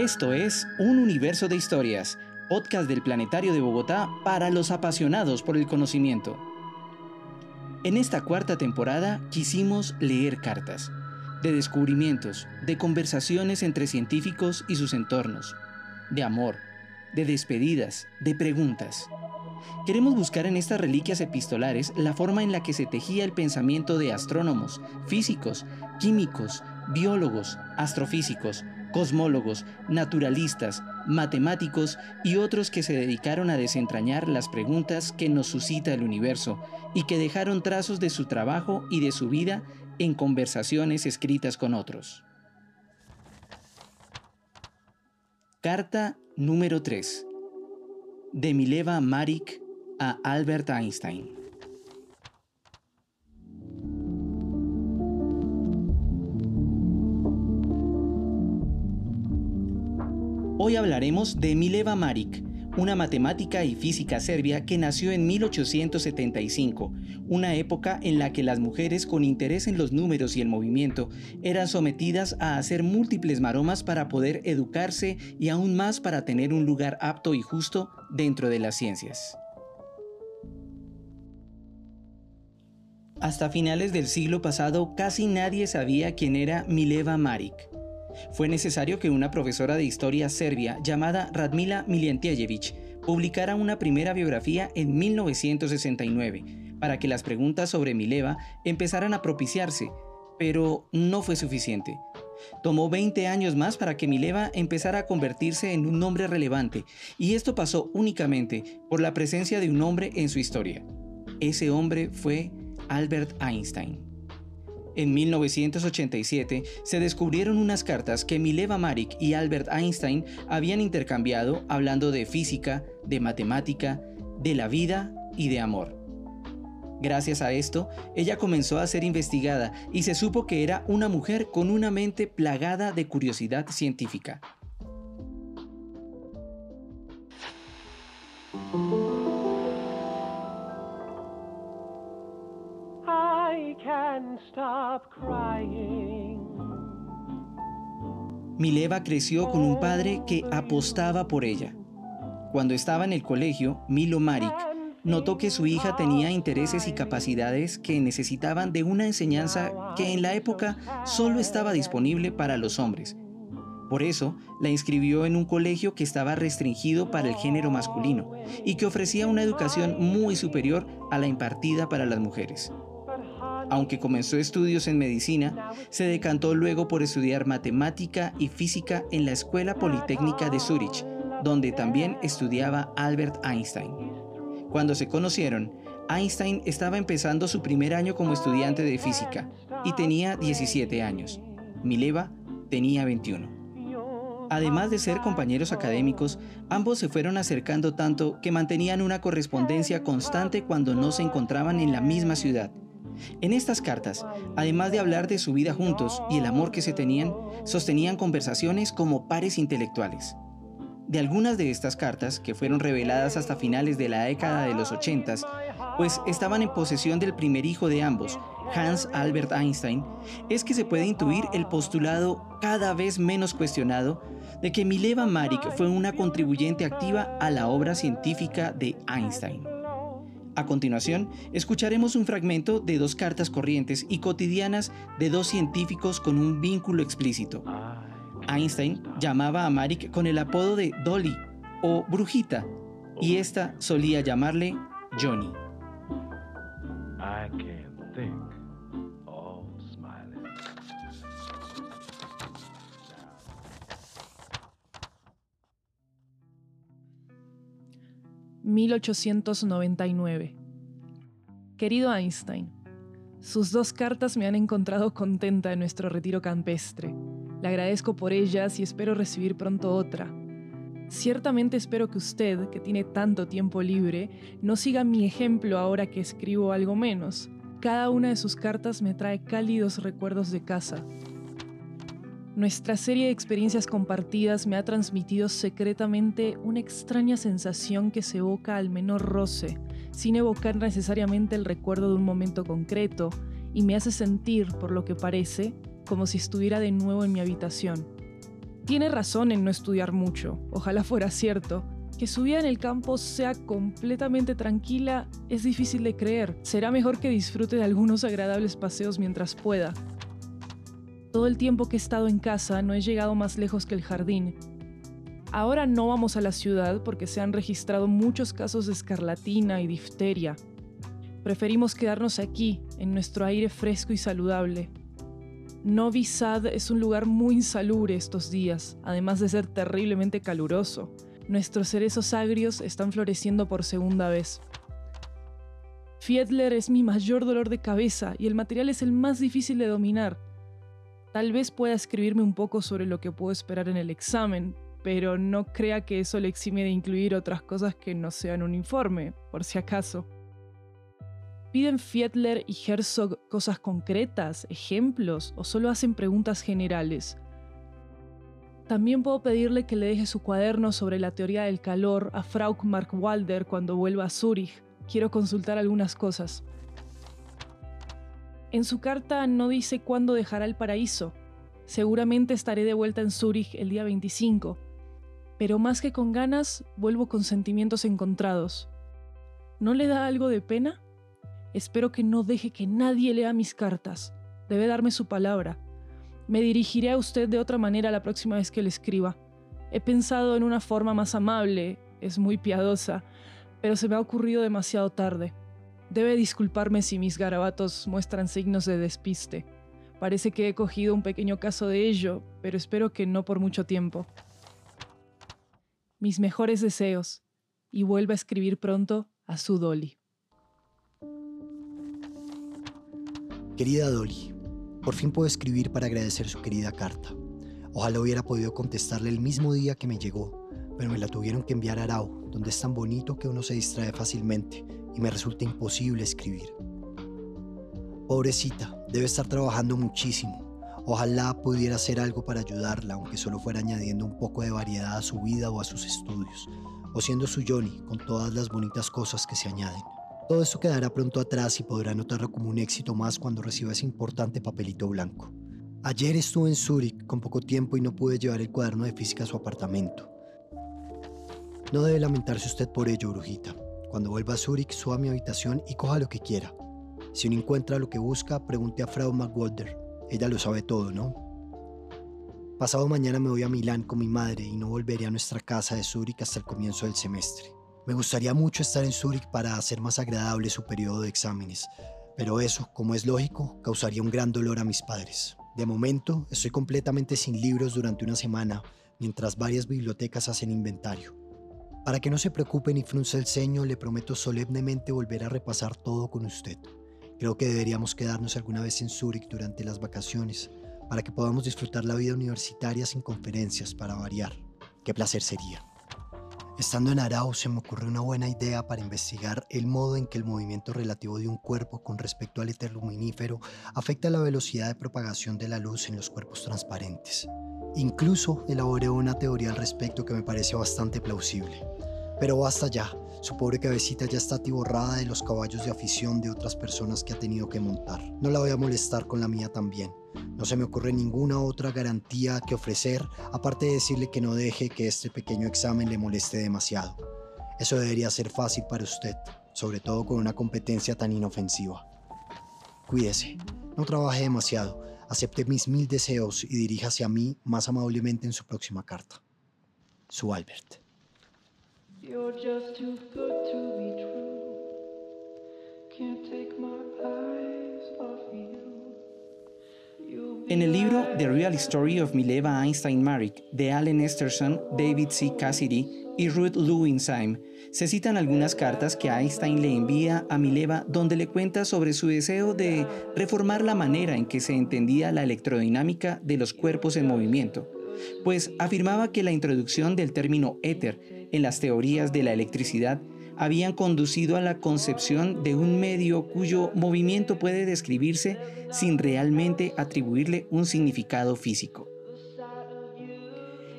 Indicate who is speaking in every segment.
Speaker 1: Esto es Un Universo de Historias, podcast del Planetario de Bogotá para los apasionados por el conocimiento. En esta cuarta temporada quisimos leer cartas, de descubrimientos, de conversaciones entre científicos y sus entornos, de amor, de despedidas, de preguntas. Queremos buscar en estas reliquias epistolares la forma en la que se tejía el pensamiento de astrónomos, físicos, químicos, biólogos, astrofísicos, cosmólogos, naturalistas, matemáticos y otros que se dedicaron a desentrañar las preguntas que nos suscita el universo y que dejaron trazos de su trabajo y de su vida en conversaciones escritas con otros. Carta número 3 de Mileva Marik a Albert Einstein. Hoy hablaremos de Mileva Maric, una matemática y física serbia que nació en 1875, una época en la que las mujeres con interés en los números y el movimiento eran sometidas a hacer múltiples maromas para poder educarse y aún más para tener un lugar apto y justo dentro de las ciencias. Hasta finales del siglo pasado casi nadie sabía quién era Mileva Maric. Fue necesario que una profesora de historia serbia llamada Radmila Miljentjević publicara una primera biografía en 1969 para que las preguntas sobre Mileva empezaran a propiciarse, pero no fue suficiente. Tomó 20 años más para que Mileva empezara a convertirse en un nombre relevante, y esto pasó únicamente por la presencia de un hombre en su historia. Ese hombre fue Albert Einstein. En 1987 se descubrieron unas cartas que Mileva Maric y Albert Einstein habían intercambiado hablando de física, de matemática, de la vida y de amor. Gracias a esto, ella comenzó a ser investigada y se supo que era una mujer con una mente plagada de curiosidad científica. Mileva creció con un padre que apostaba por ella. Cuando estaba en el colegio, Milo Marik notó que su hija tenía intereses y capacidades que necesitaban de una enseñanza que en la época solo estaba disponible para los hombres. Por eso, la inscribió en un colegio que estaba restringido para el género masculino y que ofrecía una educación muy superior a la impartida para las mujeres. Aunque comenzó estudios en medicina, se decantó luego por estudiar matemática y física en la Escuela Politécnica de Zúrich, donde también estudiaba Albert Einstein. Cuando se conocieron, Einstein estaba empezando su primer año como estudiante de física y tenía 17 años. Mileva tenía 21. Además de ser compañeros académicos, ambos se fueron acercando tanto que mantenían una correspondencia constante cuando no se encontraban en la misma ciudad en estas cartas, además de hablar de su vida juntos y el amor que se tenían, sostenían conversaciones como pares intelectuales. De algunas de estas cartas, que fueron reveladas hasta finales de la década de los 80, pues estaban en posesión del primer hijo de ambos, Hans Albert Einstein, es que se puede intuir el postulado cada vez menos cuestionado de que Mileva Maric fue una contribuyente activa a la obra científica de Einstein. A continuación, escucharemos un fragmento de dos cartas corrientes y cotidianas de dos científicos con un vínculo explícito. Einstein llamaba a Marik con el apodo de Dolly o Brujita, y esta solía llamarle Johnny.
Speaker 2: 1899. Querido Einstein, sus dos cartas me han encontrado contenta en nuestro retiro campestre. Le agradezco por ellas y espero recibir pronto otra. Ciertamente espero que usted, que tiene tanto tiempo libre, no siga mi ejemplo ahora que escribo algo menos. Cada una de sus cartas me trae cálidos recuerdos de casa, nuestra serie de experiencias compartidas me ha transmitido secretamente una extraña sensación que se evoca al menor roce, sin evocar necesariamente el recuerdo de un momento concreto, y me hace sentir, por lo que parece, como si estuviera de nuevo en mi habitación. Tiene razón en no estudiar mucho, ojalá fuera cierto. Que su vida en el campo sea completamente tranquila es difícil de creer. Será mejor que disfrute de algunos agradables paseos mientras pueda. Todo el tiempo que he estado en casa no he llegado más lejos que el jardín. Ahora no vamos a la ciudad porque se han registrado muchos casos de escarlatina y difteria. Preferimos quedarnos aquí, en nuestro aire fresco y saludable. Novi Sad es un lugar muy insalubre estos días, además de ser terriblemente caluroso. Nuestros cerezos agrios están floreciendo por segunda vez. Fiedler es mi mayor dolor de cabeza y el material es el más difícil de dominar. Tal vez pueda escribirme un poco sobre lo que puedo esperar en el examen, pero no crea que eso le exime de incluir otras cosas que no sean un informe, por si acaso. ¿Piden Fiedler y Herzog cosas concretas, ejemplos, o solo hacen preguntas generales? También puedo pedirle que le deje su cuaderno sobre la teoría del calor a Frau Mark Walder cuando vuelva a Zúrich. Quiero consultar algunas cosas. En su carta no dice cuándo dejará el paraíso. Seguramente estaré de vuelta en Zúrich el día 25. Pero más que con ganas, vuelvo con sentimientos encontrados. ¿No le da algo de pena? Espero que no deje que nadie lea mis cartas. Debe darme su palabra. Me dirigiré a usted de otra manera la próxima vez que le escriba. He pensado en una forma más amable, es muy piadosa, pero se me ha ocurrido demasiado tarde. Debe disculparme si mis garabatos muestran signos de despiste. Parece que he cogido un pequeño caso de ello, pero espero que no por mucho tiempo. Mis mejores deseos, y vuelva a escribir pronto a su Dolly.
Speaker 3: Querida Dolly, por fin puedo escribir para agradecer su querida carta. Ojalá hubiera podido contestarle el mismo día que me llegó, pero me la tuvieron que enviar a Arau, donde es tan bonito que uno se distrae fácilmente y me resulta imposible escribir. Pobrecita, debe estar trabajando muchísimo. Ojalá pudiera hacer algo para ayudarla, aunque solo fuera añadiendo un poco de variedad a su vida o a sus estudios, o siendo su Johnny con todas las bonitas cosas que se añaden. Todo esto quedará pronto atrás y podrá notarlo como un éxito más cuando reciba ese importante papelito blanco. Ayer estuve en Zúrich con poco tiempo y no pude llevar el cuaderno de física a su apartamento. No debe lamentarse usted por ello, brujita. Cuando vuelva a Zúrich, suba a mi habitación y coja lo que quiera. Si no encuentra lo que busca, pregunte a Frau McWalder. Ella lo sabe todo, ¿no? Pasado mañana me voy a Milán con mi madre y no volveré a nuestra casa de Zúrich hasta el comienzo del semestre. Me gustaría mucho estar en Zúrich para hacer más agradable su periodo de exámenes, pero eso, como es lógico, causaría un gran dolor a mis padres. De momento, estoy completamente sin libros durante una semana, mientras varias bibliotecas hacen inventario. Para que no se preocupe ni frunce el ceño, le prometo solemnemente volver a repasar todo con usted. Creo que deberíamos quedarnos alguna vez en Zúrich durante las vacaciones, para que podamos disfrutar la vida universitaria sin conferencias para variar. Qué placer sería. Estando en Arau se me ocurrió una buena idea para investigar el modo en que el movimiento relativo de un cuerpo con respecto al éter luminífero afecta la velocidad de propagación de la luz en los cuerpos transparentes. Incluso elaboré una teoría al respecto que me pareció bastante plausible. Pero basta ya, su pobre cabecita ya está atiborrada de los caballos de afición de otras personas que ha tenido que montar. No la voy a molestar con la mía también. No se me ocurre ninguna otra garantía que ofrecer, aparte de decirle que no deje que este pequeño examen le moleste demasiado. Eso debería ser fácil para usted, sobre todo con una competencia tan inofensiva. Cuídese, no trabaje demasiado, acepte mis mil deseos y diríjase a mí más amablemente en su próxima carta. Su Albert.
Speaker 1: En el libro The Real Story of Mileva Einstein Marik de Allen Esterson, David C. Cassidy y Ruth Lewinsham, se citan algunas cartas que Einstein le envía a Mileva donde le cuenta sobre su deseo de reformar la manera en que se entendía la electrodinámica de los cuerpos en movimiento, pues afirmaba que la introducción del término éter en las teorías de la electricidad habían conducido a la concepción de un medio cuyo movimiento puede describirse sin realmente atribuirle un significado físico.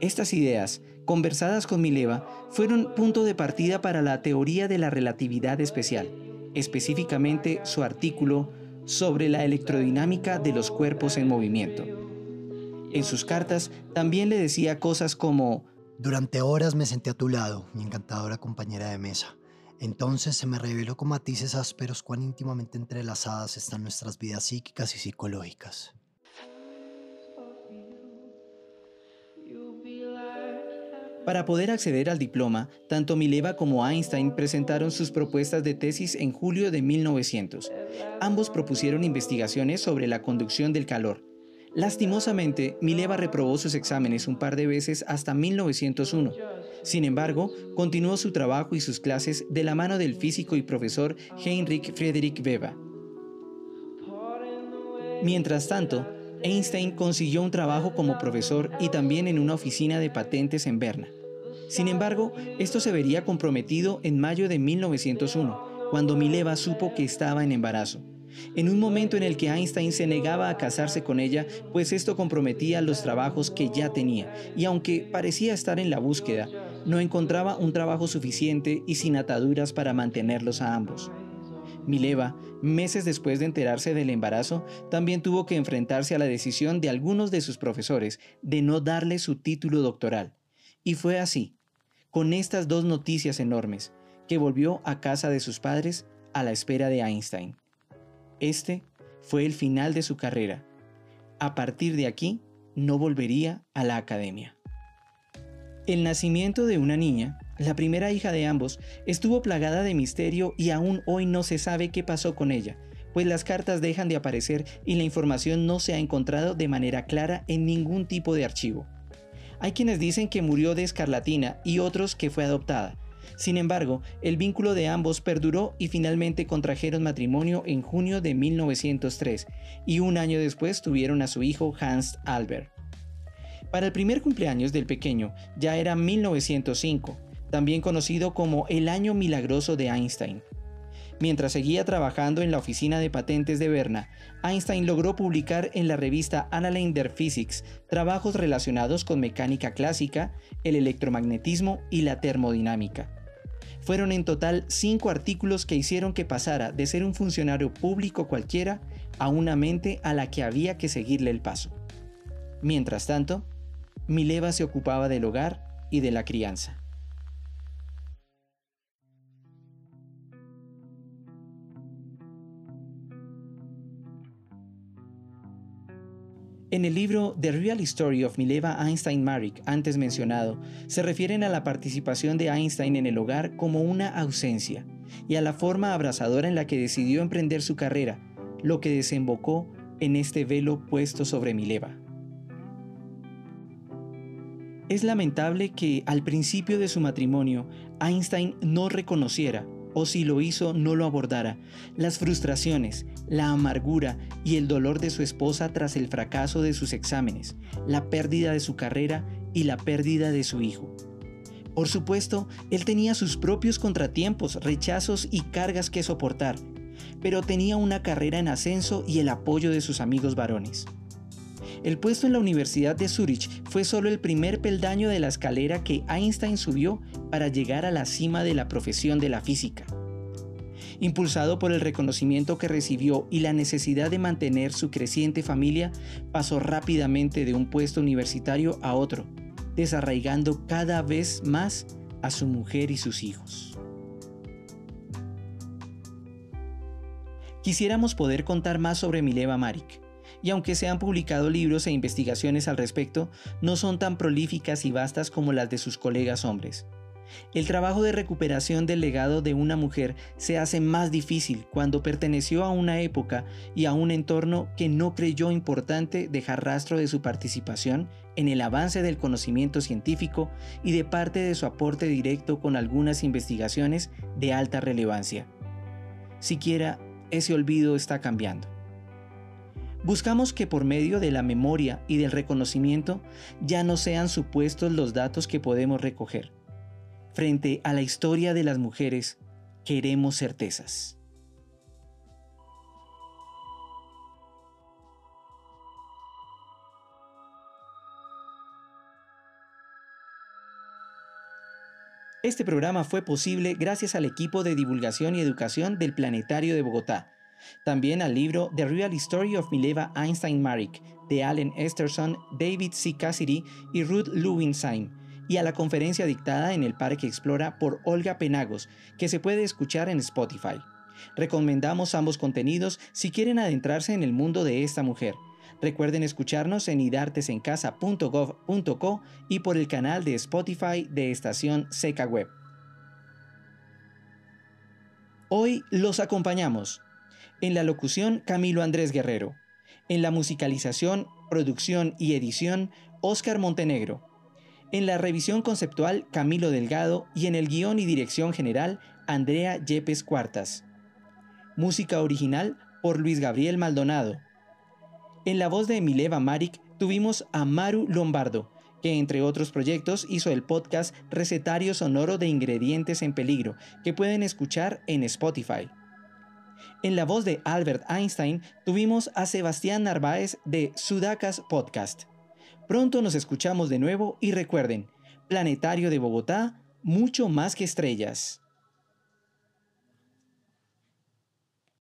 Speaker 1: Estas ideas, conversadas con Mileva, fueron punto de partida para la teoría de la relatividad especial, específicamente su artículo sobre la electrodinámica de los cuerpos en movimiento. En sus cartas también le decía cosas como,
Speaker 3: Durante horas me senté a tu lado, mi encantadora compañera de mesa. Entonces se me reveló con matices ásperos cuán íntimamente entrelazadas están nuestras vidas psíquicas y psicológicas.
Speaker 1: Para poder acceder al diploma, tanto Mileva como Einstein presentaron sus propuestas de tesis en julio de 1900. Ambos propusieron investigaciones sobre la conducción del calor. Lastimosamente, Mileva reprobó sus exámenes un par de veces hasta 1901. Sin embargo, continuó su trabajo y sus clases de la mano del físico y profesor Heinrich Friedrich Weber. Mientras tanto, Einstein consiguió un trabajo como profesor y también en una oficina de patentes en Berna. Sin embargo, esto se vería comprometido en mayo de 1901, cuando Mileva supo que estaba en embarazo. En un momento en el que Einstein se negaba a casarse con ella, pues esto comprometía los trabajos que ya tenía, y aunque parecía estar en la búsqueda, no encontraba un trabajo suficiente y sin ataduras para mantenerlos a ambos. Mileva, meses después de enterarse del embarazo, también tuvo que enfrentarse a la decisión de algunos de sus profesores de no darle su título doctoral. Y fue así, con estas dos noticias enormes, que volvió a casa de sus padres a la espera de Einstein. Este fue el final de su carrera. A partir de aquí, no volvería a la academia. El nacimiento de una niña la primera hija de ambos estuvo plagada de misterio y aún hoy no se sabe qué pasó con ella, pues las cartas dejan de aparecer y la información no se ha encontrado de manera clara en ningún tipo de archivo. Hay quienes dicen que murió de escarlatina y otros que fue adoptada. Sin embargo, el vínculo de ambos perduró y finalmente contrajeron matrimonio en junio de 1903 y un año después tuvieron a su hijo Hans Albert. Para el primer cumpleaños del pequeño ya era 1905 también conocido como el año milagroso de Einstein. Mientras seguía trabajando en la oficina de patentes de Berna, Einstein logró publicar en la revista Annalen der Physics trabajos relacionados con mecánica clásica, el electromagnetismo y la termodinámica. Fueron en total cinco artículos que hicieron que pasara de ser un funcionario público cualquiera a una mente a la que había que seguirle el paso. Mientras tanto, Mileva se ocupaba del hogar y de la crianza. En el libro The Real Story of Mileva Einstein Marik, antes mencionado, se refieren a la participación de Einstein en el hogar como una ausencia y a la forma abrazadora en la que decidió emprender su carrera, lo que desembocó en este velo puesto sobre Mileva. Es lamentable que al principio de su matrimonio Einstein no reconociera o si lo hizo no lo abordara, las frustraciones, la amargura y el dolor de su esposa tras el fracaso de sus exámenes, la pérdida de su carrera y la pérdida de su hijo. Por supuesto, él tenía sus propios contratiempos, rechazos y cargas que soportar, pero tenía una carrera en ascenso y el apoyo de sus amigos varones. El puesto en la Universidad de Zurich fue solo el primer peldaño de la escalera que Einstein subió para llegar a la cima de la profesión de la física. Impulsado por el reconocimiento que recibió y la necesidad de mantener su creciente familia, pasó rápidamente de un puesto universitario a otro, desarraigando cada vez más a su mujer y sus hijos. Quisiéramos poder contar más sobre Mileva Marik, y aunque se han publicado libros e investigaciones al respecto, no son tan prolíficas y vastas como las de sus colegas hombres. El trabajo de recuperación del legado de una mujer se hace más difícil cuando perteneció a una época y a un entorno que no creyó importante dejar rastro de su participación en el avance del conocimiento científico y de parte de su aporte directo con algunas investigaciones de alta relevancia. Siquiera ese olvido está cambiando. Buscamos que por medio de la memoria y del reconocimiento ya no sean supuestos los datos que podemos recoger. Frente a la historia de las mujeres, queremos certezas. Este programa fue posible gracias al equipo de divulgación y educación del Planetario de Bogotá También al libro The Real Story of Mileva Einstein Marik de Allen Esterson, David C. Cassidy y Ruth Lewinstein, y a la conferencia dictada en el Parque Explora por Olga Penagos, que se puede escuchar en Spotify. Recomendamos ambos contenidos si quieren adentrarse en el mundo de esta mujer. Recuerden escucharnos en idartesencasa.gov.co y por el canal de Spotify de Estación Seca Web. Hoy los acompañamos. En la locución Camilo Andrés Guerrero. En la musicalización, producción y edición Oscar Montenegro. En la revisión conceptual Camilo Delgado y en el guion y dirección general Andrea Yepes Cuartas. Música original por Luis Gabriel Maldonado. En la voz de Mileva Marik tuvimos a Maru Lombardo, que entre otros proyectos hizo el podcast Recetario Sonoro de Ingredientes en Peligro, que pueden escuchar en Spotify. En la voz de Albert Einstein tuvimos a Sebastián Narváez de Sudacas Podcast. Pronto nos escuchamos de nuevo y recuerden, Planetario de Bogotá, mucho más que estrellas.